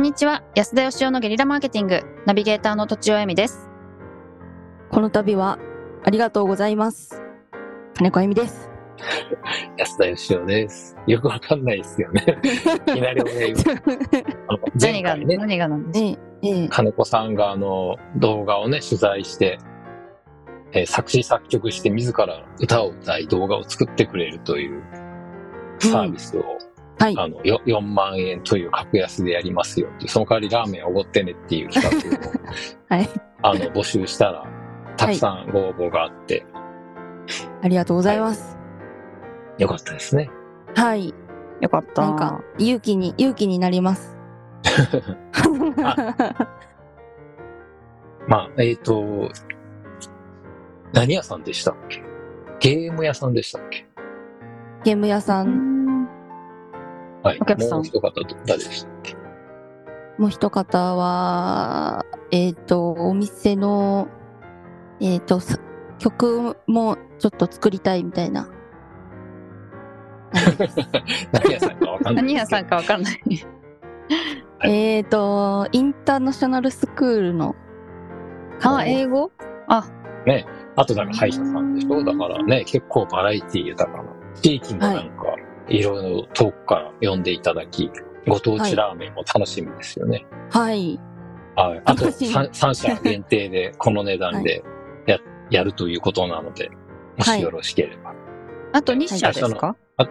んにちは安田義雄のゲリラマーケティングナビゲーターのとちおえみですこの度はありがとうございます。金子あゆみです。安田義雄です。よくわかんないですよね。いきなり俺、あの前何が、回ね、何がなんですええ、ええ、金子さんがあの動画をね、取材して、えー作詞作曲して自ら歌を歌い動画を作ってくれるというサービスを、はい。あのよ4万円という格安でやりますよってその代わりラーメンおごってねっていう企画を はい。あの募集したら、たくさんご応募があって、ありがとうございます。よかったですね。はい。よかったなんか、勇気に、勇気になります。まあ、えっ、と、何屋さんでしたっけ？ゲーム屋さんでしたっけ？ゲーム屋さ、うんんはい。お客さん。もう一方と誰でしたっけ？もう一方は、えっ、と、お店の、えっ、と、す曲もちょっと作りたいみたいな。何屋さんかわかんない。何屋さんかわかんない。はい。えっと、インターナショナルスクールの、あ英語あ。あ。とだから歯医者さんでしょ？だからね、結構バラエティ豊かな。地域もなんか、いろいろ遠くから呼んでいただき、ご当地ラーメンも楽しみですよね。はい。はい。あと楽しみ 3, 社限定でこの値段でや, やるということなので、もしよろしければ。あと2社ですか、あ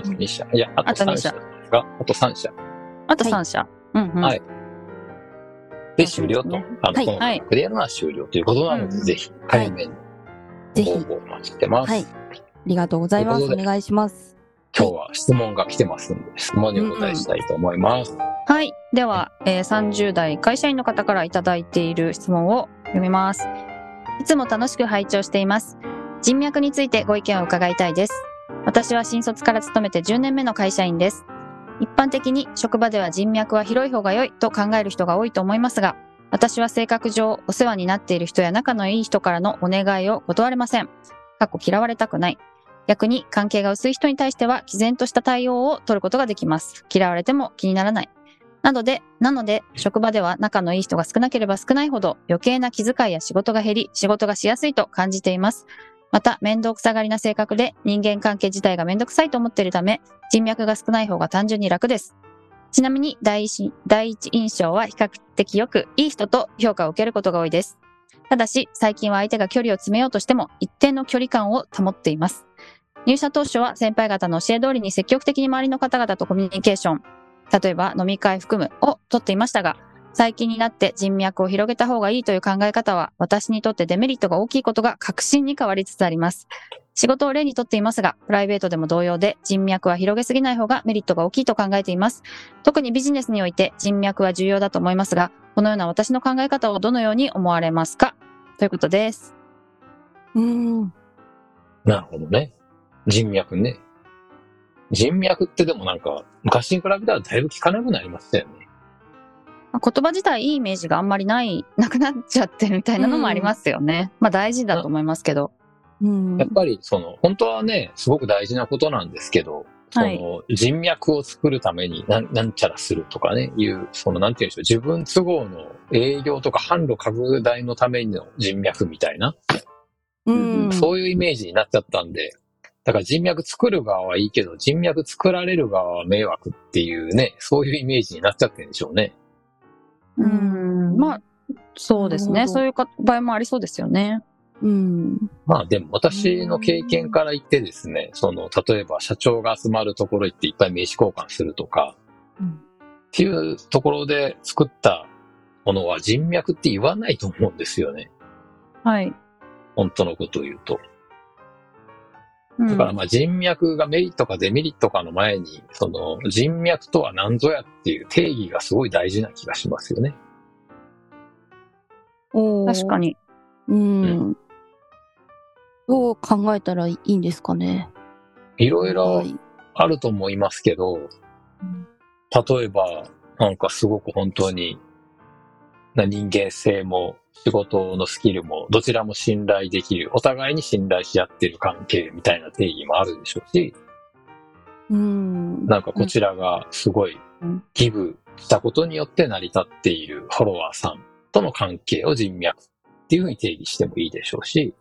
と2社。いや、あとあと3二社社ですが、あと3社。あと3社、うんうんはいで終了と。ねあの、はいこの価格でやるのは終了ということなので、うんぜひ、早めにぜひ、応募お待ちしてます。はいありがとうございます。お願いします。今日は質問が来てますので、質問にお答えしたいと思います。はい。では、えー30代会社員の方からいただいている質問を読みます。いつも楽しく拝聴しています。人脈についてご意見を伺いたいです。私は新卒から勤めて10年目の会社員です。一般的に職場では人脈は広い方が良いと考える人が多いと思いますが、私は性格上お世話になっている人や仲のいい人からのお願いを断れません。かっこ嫌われたくない。逆に関係が薄い人に対しては毅然とした対応を取ることができます。嫌われても気にならない。なので、なので、職場では仲のいい人が少なければ少ないほど余計な気遣いや仕事が減り、仕事がしやすいと感じています。また、面倒くさがりな性格で人間関係自体が面倒くさいと思っているため、人脈が少ない方が単純に楽です。ちなみに第一、第一印象は比較的よく、いい人と評価を受けることが多いです。ただし、最近は相手が距離を詰めようとしても、一定の距離感を保っています。入社当初は先輩方の教え通りに積極的に周りの方々とコミュニケーション、例えば飲み会含むを取っていましたが、最近になって人脈を広げた方がいいという考え方は、私にとってデメリットが大きいことが確信に変わりつつあります。仕事を例にとっていますが、プライベートでも同様で人脈は広げすぎない方がメリットが大きいと考えています。特にビジネスにおいて人脈は重要だと思いますが、このような私の考え方をどのように思われますか？ということです。うーん。なるほどね。人脈ね。人脈ってでもなんか、昔に比べたらだいぶ聞かなくなりましたよね。まあ言葉自体いいイメージがあんまりない、なくなっちゃってるみたいなのもありますよね。まあ大事だと思いますけど。うんやっぱりその、本当はね、すごく大事なことなんですけど、そはいの人脈を作るためになんなんちゃらするとかね、いう、そのなんていうんでしょう、自分都合の営業とか販路拡大のための人脈みたいな、うん。そういうイメージになっちゃったんで、だから人脈作る側はいいけど、人脈作られる側は迷惑っていうね、そういうイメージになっちゃってるんでしょうね。ううんん。まあ、そうですね。そういうか場合もありそうですよね。うん。まあでも私の経験から言ってですね、その、例えば社長が集まるところ行っていっぱい名刺交換するとか、うんっていうところで作ったものは人脈って言わないと思うんですよね。はい。本当のことを言うと。うんだからまあ人脈がメリットかデメリットかの前に、その人脈とは何ぞやっていう定義がすごい大事な気がしますよね。確か。に。うん。どう考えたらいいんですかね？いろいろはいあると思いますけど、うん例えば、なんかすごく本当に、な人間性も仕事のスキルもどちらも信頼できる、お互いに信頼し合ってる関係みたいな定義もあるでしょうし、うん。なんかこちらがすごいうんギブしたことによって成り立っているフォロワーさんとの関係を人脈っていうふうに定義してもいいでしょうし、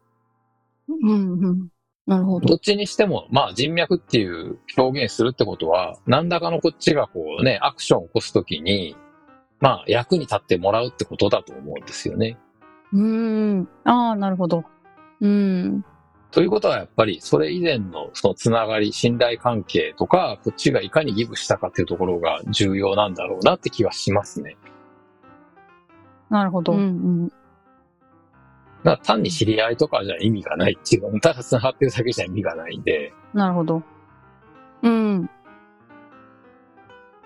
うんうん。なるほど。どっちにしても、まあ人脈っていう表現するってことは、何らかのこっちがこうね、アクションを起こすときに、まあ役に立ってもらうってことだと思うんですよね。うん。ああ、なるほど。うん。ということはやっぱりそれ以前のそのつながり、信頼関係とか、こっちがいかにギブしたかっていうところが重要なんだろうなって気はしますね。なるほど。うんうん。だ単に知り合いとかじゃ意味がないっていうの、ただ繋がってるだけじゃ意味がないんで、なるほど。うん。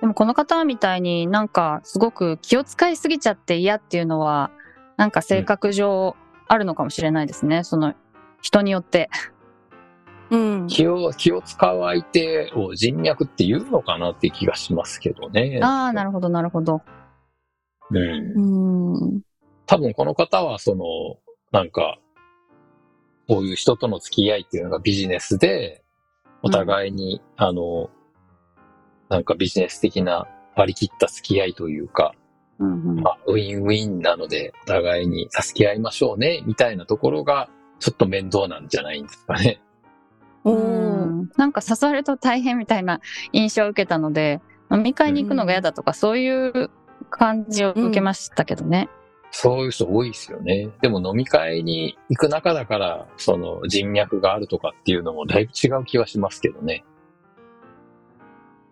でもこの方みたいになんかすごく気を使いすぎちゃって嫌っていうのは、なんか性格上あるのかもしれないですね。その人によって。うん。気を、気を使う相手を人脈って言うのかなって気がしますけどね。ああ、なるほど、なるほど。うん。うん。多分この方はその、なんか、こういう人との付き合いっていうのがビジネスで、お互いに、あの、なんかビジネス的な割り切った付き合いというか、うんうんまあ、ウィンウィンなので、お互いに助け合いましょうね、みたいなところが、ちょっと面倒なんじゃないんですかね。おうー。んなんか誘われると大変みたいな印象を受けたので、飲み会に行くのが嫌だとか、そういう感じを受けましたけどね。そういう人多いですよね。でも飲み会に行く中だから、その人脈があるとかっていうのもだいぶ違う気はしますけどね。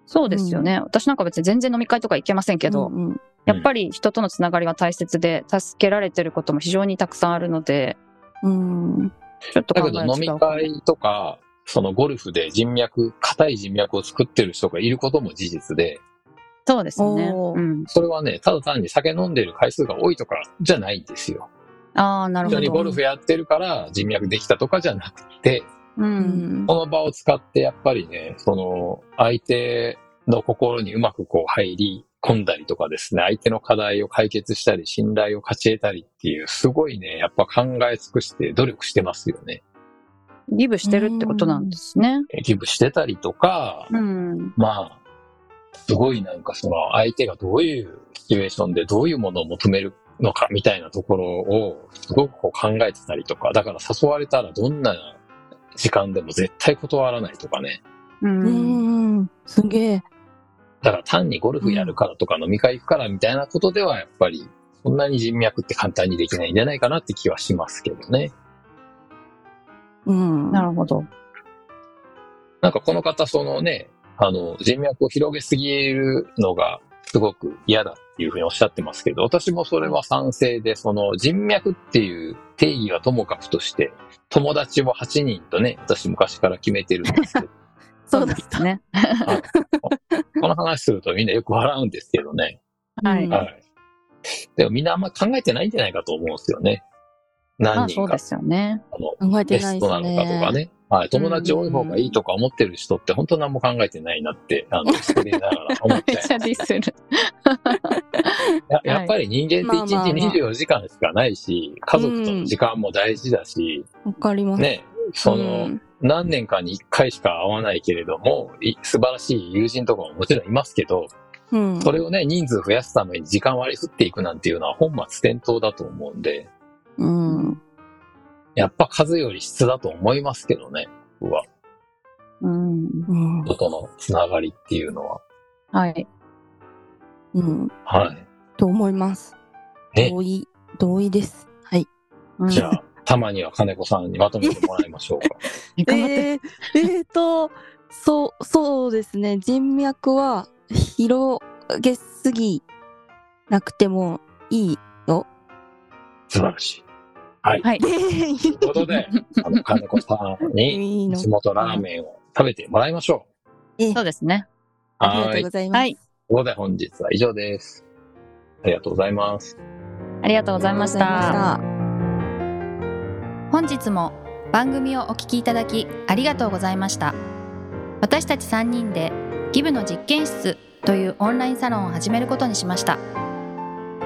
そうですよね。私なんか別に全然飲み会とか行けませんけど、うんうんやっぱり人とのつながりは大切で、助けられてることも非常にたくさんあるので、うん。ちょっと考えだけど飲み会とか、そのゴルフで人脈、硬い人脈を作ってる人がいることも事実で、そうですよね。うん。それはね、ただ単に酒飲んでる回数が多いとかじゃないんですよ。ああ、なるほど。一緒にゴルフやってるから人脈できたとかじゃなくて、う。うんんこの場を使ってやっぱりね、その相手の心にうまくこう入り込んだりとかですね、相手の課題を解決したり、信頼を勝ち得たりっていう、すごいね、やっぱ考え尽くして努力してますよね。ギブしてるってことなんですね。ギブしてたりとか、うん。まあ、すごいなんかその相手がどういうシチュエーションでどういうものを求めるのかみたいなところをすごくこう考えてたりとか、だから誘われたらどんな時間でも絶対断らないとかね。う。うんん。すげえ。だから単にゴルフやるからとか飲み会行くからみたいなことではやっぱりそんなに人脈って簡単にできないんじゃないかなって気はしますけどね。うん。なるほど。なんかこの方そのね、あの人脈を広げすぎるのがすごく嫌だっていうふうにおっしゃってますけど、私もそれは賛成で、その人脈っていう定義はともかくとして、友達を8人とね、私昔から決めてるんですけど、そうだった。ですね。この話するとみんなよく笑うんですけどね。はいうんはい。でもみんなあんま考えてないんじゃないかと思うんですよね。ま何人かあそうですよね。あの、考えてベないですストなのかとかね。ね。はい。友達多い方がいいとか思ってる人って本当何も考えてないなって、あの、失礼ながら思っ ちゃちゃいます。ディスる。ややっぱり人間って1まあまあまあ日24時間しかないし、家族との時間も大事だし、わかります。ね、その、うん何年かに1回しか会わないけれども、い素晴らしい友人とかももちろんいますけど、うん。それをね、人数増やすために時間割り振っていくなんていうのは本末転倒だと思うんで、うん。やっぱ数より質だと思いますけどね、僕は。うん。うん人とのつながりっていうのは。はい。うん。はい。と思います。ね同意、同意です。はい。うんじゃあ、たまには金子さんにまとめてもらいましょうか。えー、えーと、そう、そうですね。人脈は広げすぎなくてもいいよ。素晴らしい。はい。はい。ということで、あの、金子さんに いいの地。元ラーメンを食べてもらいましょえーそうですね。う。はい。ありがとうごといざいます。はい。うことで本日は以上です。ありがとうございます。ありがとうございま。した。本日も番組をお聞きいただきありがとうございました私たち3人でギブの実験室というオンラインサロンを始めることにしました